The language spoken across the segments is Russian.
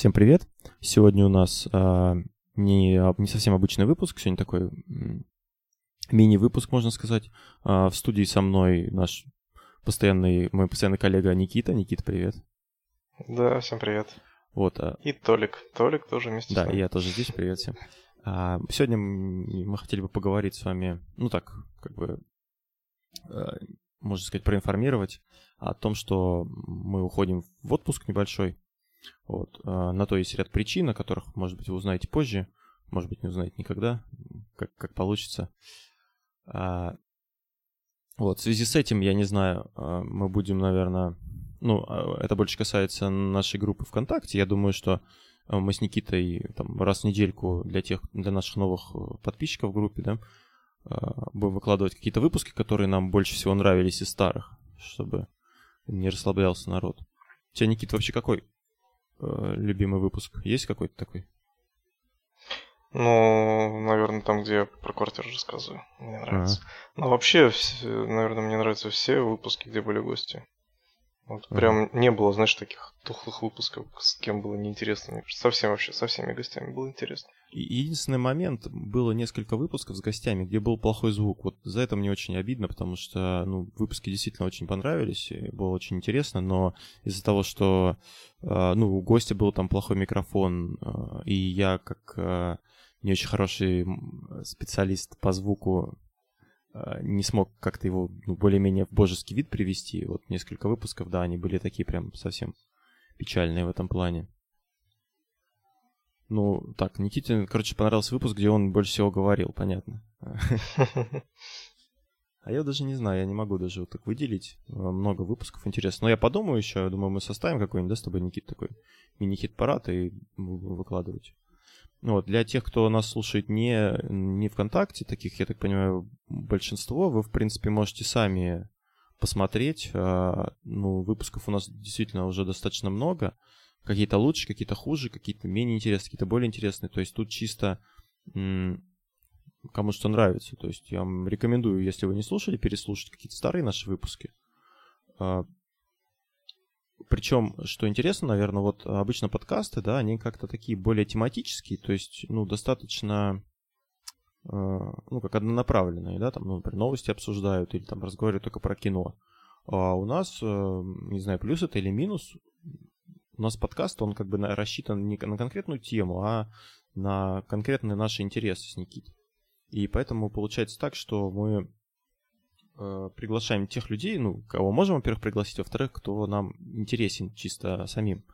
Всем привет! Сегодня у нас а, не, не совсем обычный выпуск, сегодня такой мини-выпуск, можно сказать. А, в студии со мной наш постоянный, мой постоянный коллега Никита. Никита, привет. Да, всем привет. Вот, а... И Толик. Толик тоже вместе да, с нами. я тоже здесь, привет всем. А, сегодня мы хотели бы поговорить с вами, ну так, как бы, а, можно сказать, проинформировать о том, что мы уходим в отпуск небольшой. Вот. А, на то есть ряд причин, о которых, может быть, вы узнаете позже, может быть, не узнаете никогда, как, как получится. А, вот, в связи с этим, я не знаю, а, мы будем, наверное, ну, это больше касается нашей группы ВКонтакте. Я думаю, что мы с Никитой там, раз в недельку для тех, для наших новых э, подписчиков в группе, да, будем выкладывать какие-то выпуски, которые нам больше всего нравились из старых, чтобы не расслаблялся народ. У тебя, Никита, вообще какой любимый выпуск? Есть какой-то такой? Ну, наверное, там, где я про квартиру рассказываю. Мне нравится. А-а-а. Ну, вообще, наверное, мне нравятся все выпуски, где были гости. Вот а прям не было, знаешь, таких тухлых выпусков, с кем было неинтересно. Мне кажется, совсем вообще, со всеми гостями было интересно. Единственный момент, было несколько выпусков с гостями, где был плохой звук. Вот за это мне очень обидно, потому что ну, выпуски действительно очень понравились, было очень интересно, но из-за того, что а, ну, у гостя был там плохой микрофон, а, и я как а, не очень хороший специалист по звуку не смог как-то его ну, более-менее в божеский вид привести. Вот несколько выпусков, да, они были такие прям совсем печальные в этом плане. Ну, так, Никите, короче, понравился выпуск, где он больше всего говорил, понятно. А я даже не знаю, я не могу даже вот так выделить. Много выпусков интересно. Но я подумаю еще, думаю, мы составим какой-нибудь, да, с тобой, Никит, такой мини-хит-парад и выкладывать. Ну вот, для тех, кто нас слушает не, не ВКонтакте, таких, я так понимаю, большинство, вы, в принципе, можете сами посмотреть. А, ну, выпусков у нас действительно уже достаточно много. Какие-то лучше, какие-то хуже, какие-то менее интересные, какие-то более интересные. То есть тут чисто кому что нравится. То есть я вам рекомендую, если вы не слушали, переслушать какие-то старые наши выпуски. А, Причем, что интересно, наверное, вот обычно подкасты, да, они как-то такие более тематические, то есть, ну, достаточно, а, ну, как однонаправленные, да, там, ну, например, новости обсуждают или там разговаривают только про кино. А у нас, э, не знаю, плюс это или минус, у нас подкаст, он как бы рассчитан не на конкретную тему, а на конкретные наши интересы с Никитой. И поэтому получается так, что мы э, приглашаем тех людей, ну, кого можем, во-первых, пригласить, во-вторых, кто нам интересен чисто самим.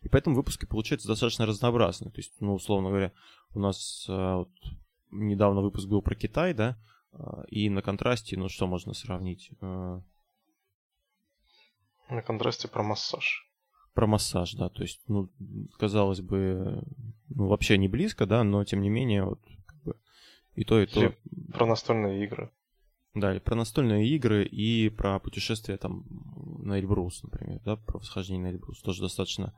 И поэтому выпуски получаются достаточно разнообразные. То есть, ну, условно говоря, у нас э, вот, недавно выпуск был про Китай, да, э, и на контрасте, ну, что можно сравнить? Э, на контрасте про массаж про массаж, да, то есть, ну, казалось бы, ну, вообще не близко, да, но тем не менее, вот, как бы, и то, и то. Или про настольные игры. Да, и про настольные игры и про путешествия там на Эльбрус, например, да, про восхождение на Эльбрус, тоже достаточно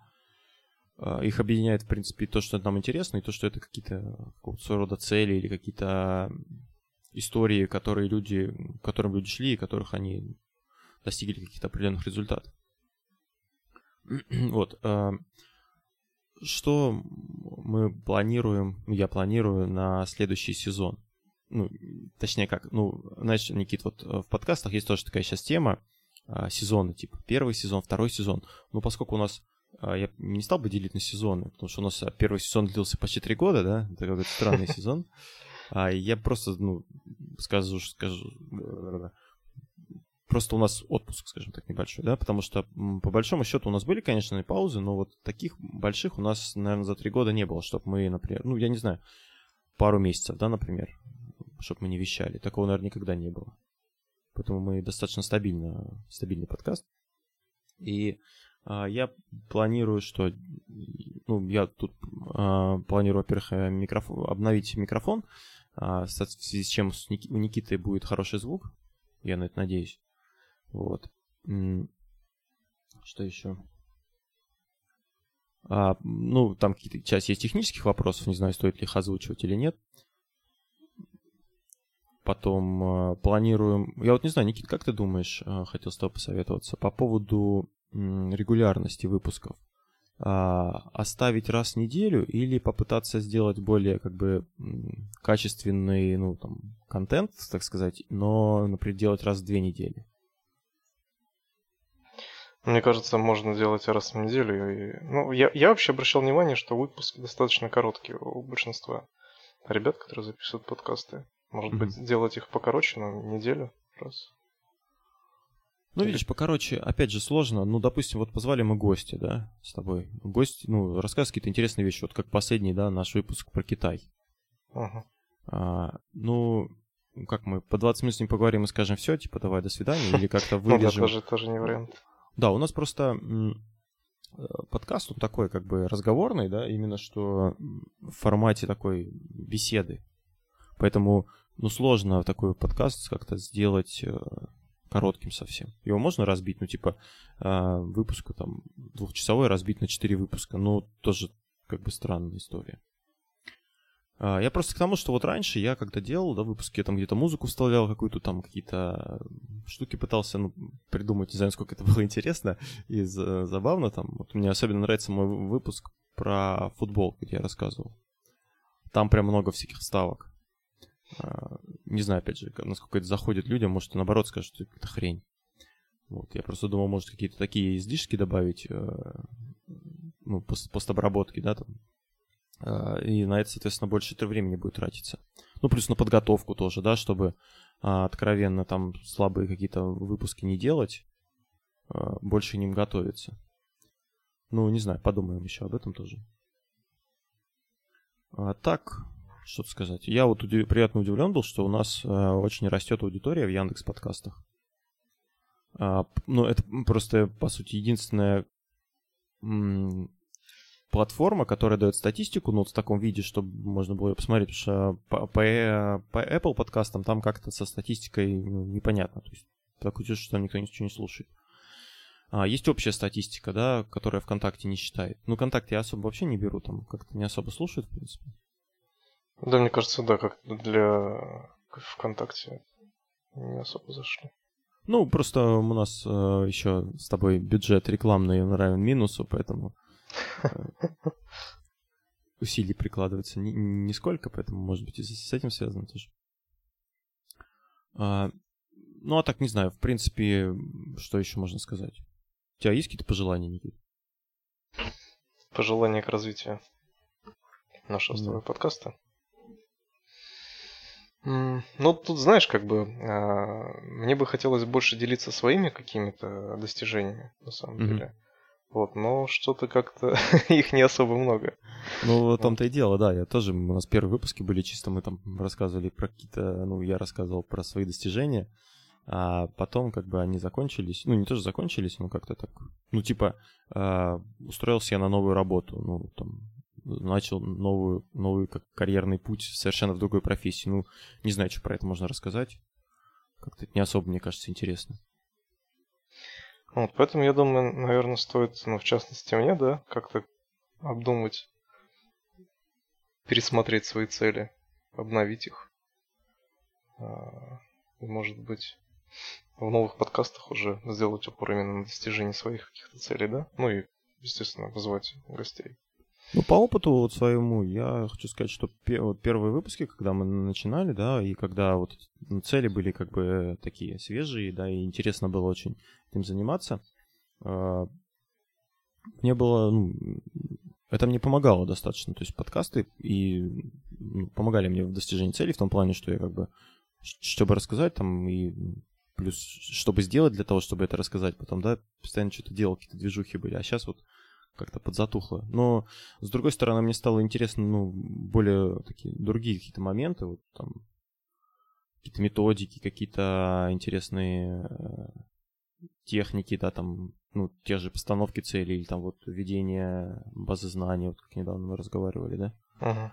а, их объединяет, в принципе, то, что нам интересно, и то, что это какие-то своего рода цели или какие-то истории, которые люди, к которым люди шли, и которых они достигли каких-то определенных результатов. Вот. А, что мы планируем, я планирую на следующий сезон? Ну, точнее как, ну, знаешь, Никит, вот э, в подкастах есть тоже такая сейчас тема а, сезона, типа первый сезон, второй сезон. Ну, поскольку у нас а, я не стал бы делить на сезоны, потому что у нас первый сезон длился почти три года, да, это какой-то странный сезон. А я просто, ну, скажу, скажу, просто у нас отпуск, скажем так, небольшой, да, потому что по большому счету у нас были, конечно, паузы, но вот таких больших у нас, наверное, за три года не было, чтобы мы, например, ну, я не знаю, пару месяцев, да, например, чтобы мы не вещали. Такого, наверное, никогда не было. Поэтому мы достаточно стабильно, стабильный подкаст. И а, я планирую, что, ну, я тут а, планирую, во-первых, э, микрофон, обновить микрофон, а, в связи с чем у Никиты будет хороший звук, я на это надеюсь. Вот. Что еще? А, ну, там какие-то часть есть технических вопросов, не знаю, стоит ли их озвучивать или нет. Потом а, планируем... Я вот не знаю, Никит, как ты думаешь, а, хотел с тобой посоветоваться, по поводу м, регулярности выпусков. а, оставить раз в неделю или попытаться сделать более как бы качественный, ну, там, контент, так сказать, но, например, делать раз в две недели? Мне кажется, можно делать раз в неделю. И... Ну, я, я вообще обращал внимание, что выпуски достаточно короткие у большинства ребят, которые записывают подкасты. Может mm-hmm. быть, делать их покороче, но неделю раз. Ну, видишь, покороче, опять же, сложно. Ну, допустим, вот позвали мы гостя, да, с тобой. Гость, ну, рассказывает какие-то интересные вещи, вот как последний, да, наш выпуск про Китай. Uh-huh. А, ну, как мы, по 20 минут с ним поговорим и скажем, все, типа, давай, до свидания, или как-то вырежем. Ну, да, тоже, тоже не вариант. Да, у нас просто э, подкаст, он такой, как бы, разговорный, да, именно что в формате такой беседы. Поэтому, ну, сложно такой подкаст как-то сделать э, коротким совсем. Его можно разбить, ну, типа, э, выпуска там двухчасовой разбить на четыре выпуска. Ну, тоже как бы странная история. А, я просто к тому, что вот раньше я когда делал, да, выпуски, я там где-то музыку вставлял какую-то, там какие-то штуки пытался, ну, придумать, не знаю, сколько это было интересно и забавно там. Вот мне особенно нравится мой выпуск про футбол, где я рассказывал. Там прям много всяких вставок. А, не знаю, опять же, насколько это заходит людям, может, наоборот скажут, что это хрень. Вот, я просто думал, может, какие-то такие излишки добавить, э, ну, пост постобработки, да, там. А, и на это, соответственно, больше времени будет тратиться. Ну, плюс на подготовку тоже, да, чтобы а, откровенно там слабые какие-то выпуски не делать, больше ним готовиться. Ну, не знаю, подумаем еще об этом тоже. А так, что сказать. Я вот удив... приятно удивлен был, что у нас очень растет аудитория в Яндекс подкастах. А, ну, это просто, по сути, единственная платформа, которая дает статистику, ну, вот в таком виде, чтобы можно было ее посмотреть, потому что по, по, Apple подкастам там как-то со статистикой ну, непонятно. То есть такое чувство, что там никто ничего не слушает. А, есть общая статистика, да, которая ВКонтакте не считает. Ну, ВКонтакте я особо вообще не беру, там как-то не особо слушают, в принципе. Да, мне кажется, да, как для ВКонтакте не особо зашли. Ну, просто у нас э, еще с тобой бюджет рекламный равен минусу, поэтому усилий прикладывается ни, нисколько, поэтому, может быть, и с этим связано тоже. А, ну, а так, не знаю, в принципе, что еще можно сказать? У тебя есть какие-то пожелания, Никита? Пожелания к развитию нашего да. с тобой подкаста? Ну, тут, знаешь, как бы, а, мне бы хотелось больше делиться своими какими-то достижениями, на самом mm-hmm. деле. Вот, но что-то как-то их не особо много. Ну, в том-то и дело, да. Я тоже, у нас первые выпуски были чисто, мы там рассказывали про какие-то, ну, я рассказывал про свои достижения, а потом как бы они закончились, ну, не тоже закончились, но как-то так, ну, типа, э, устроился я на новую работу, ну, там, начал новую, новый как карьерный путь совершенно в другой профессии. Ну, не знаю, что про это можно рассказать. Как-то это не особо, мне кажется, интересно. Вот, поэтому я думаю, наверное, стоит, ну, в частности, мне, да, как-то обдумать, пересмотреть свои цели, обновить их. А, и, может быть, в новых подкастах уже сделать упор именно на достижение своих каких-то целей, да? Ну и, естественно, вызвать гостей. Ну, по опыту вот своему, я хочу сказать, что первые выпуски, когда мы начинали, да, и когда вот цели были как бы такие свежие, да, и интересно было очень этим заниматься, а, мне было, ну, это мне помогало достаточно, то есть подкасты и ну, помогали мне в достижении целей в том плане, что я как бы, чтобы рассказать там и плюс, чтобы сделать для того, чтобы это рассказать потом, да, постоянно что-то делал, какие-то движухи были, а сейчас вот как-то подзатухло. Но, с другой стороны, мне стало интересно, ну, более такие другие какие-то моменты, вот там какие-то методики, какие-то интересные э, техники, да, там, ну, те же постановки целей, или там вот введение базы знаний, вот как недавно мы разговаривали, да? Uh-huh.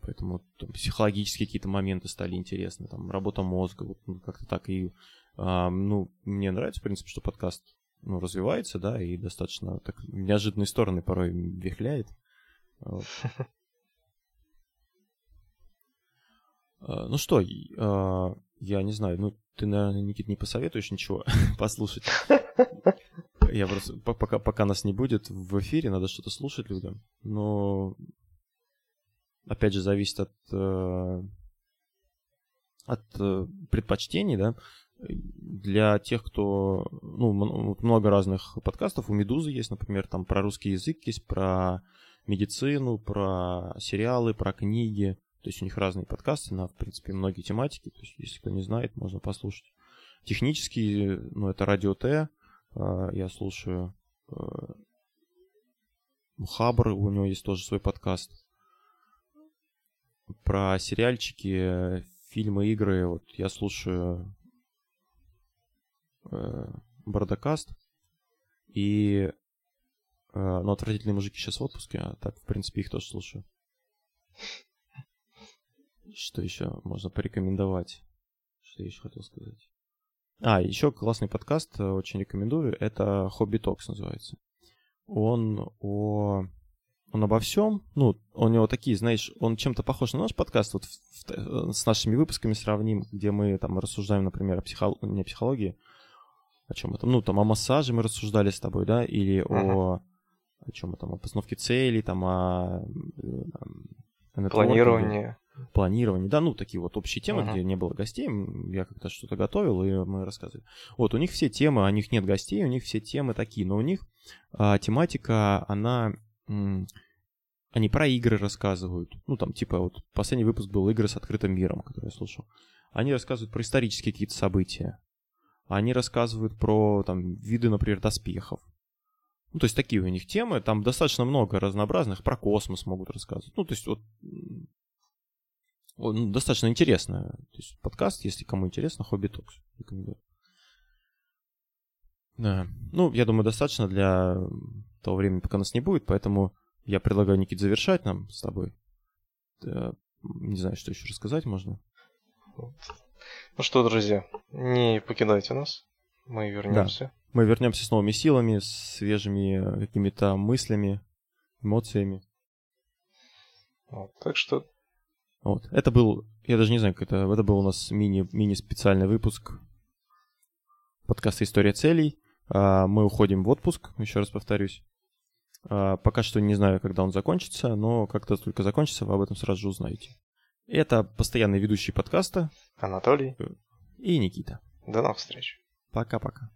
Поэтому там, психологические какие-то моменты стали интересны, там, работа мозга, вот ну, как-то так. И, а, ну, мне нравится, в принципе, что подкаст ну, развивается, да, и достаточно так в неожиданные стороны порой вихляет. Вот. А, ну что, а, я не знаю, ну ты, наверное, Никит, не посоветуешь ничего послушать? Я просто, пока, пока нас не будет в эфире, надо что-то слушать людям. Но, опять же, зависит от, э, от э, предпочтений, да. Для тех, кто... Ну, много разных подкастов. У «Медузы» есть, например, там про русский язык есть, про медицину, про сериалы, про книги. То есть у них разные подкасты на, в принципе, многие тематики. То есть, если кто не знает, можно послушать. Технически, ну, это Радио Т, а, я слушаю. А, Хабр, у него есть тоже свой подкаст. Про сериальчики, фильмы, игры, вот я слушаю э, Бардакаст и э, ну, отвратительные мужики сейчас в отпуске, а так, в принципе, их тоже слушаю. Что еще можно порекомендовать? Что я еще хотел сказать? А, еще классный подкаст, э, очень рекомендую. Это Хобби Токс называется. Он о... Он обо всем. Ну, у него такие, знаешь, он чем-то похож на наш подкаст, вот в, в, э, с нашими выпусками сравним, где мы там рассуждаем, например, о психологии, не о психологии, о чем это, ну, там, о массаже мы рассуждали с тобой, да, или uh-huh. о, о чем там, о постановке целей, там, о... Э, Планировании планирование, да, ну, такие вот общие темы, uh-huh. где не было гостей, я как-то что-то готовил, и мы рассказывали. Вот, у них все темы, у них нет гостей, у них все темы такие, но у них а, тематика, она... М- они про игры рассказывают. Ну, там, типа, вот последний выпуск был «Игры с открытым миром», который я слушал. Они рассказывают про исторические какие-то события. Они рассказывают про, там, виды, например, доспехов. Ну, то есть такие у них темы, там достаточно много разнообразных, про космос могут рассказывать. Ну, то есть вот он достаточно интересно. То есть подкаст, если кому интересно, Хобби Токс. Рекомендую. Да. Ну, я думаю, достаточно для того времени, пока нас не будет, поэтому я предлагаю, Никит, завершать нам с тобой. Не знаю, что еще рассказать можно. Ну что, друзья, не покидайте нас. Мы вернемся. Да. Мы вернемся с новыми силами, с свежими какими-то мыслями, эмоциями. Вот, так что вот. Это был, я даже не знаю, как это, это был у нас мини, мини-специальный выпуск подкаста «История целей». А, мы уходим в отпуск, еще раз повторюсь. А, пока что не знаю, когда он закончится, но как-то только закончится, вы об этом сразу же узнаете. Это постоянный ведущий подкаста Анатолий и Никита. До новых встреч. Пока-пока.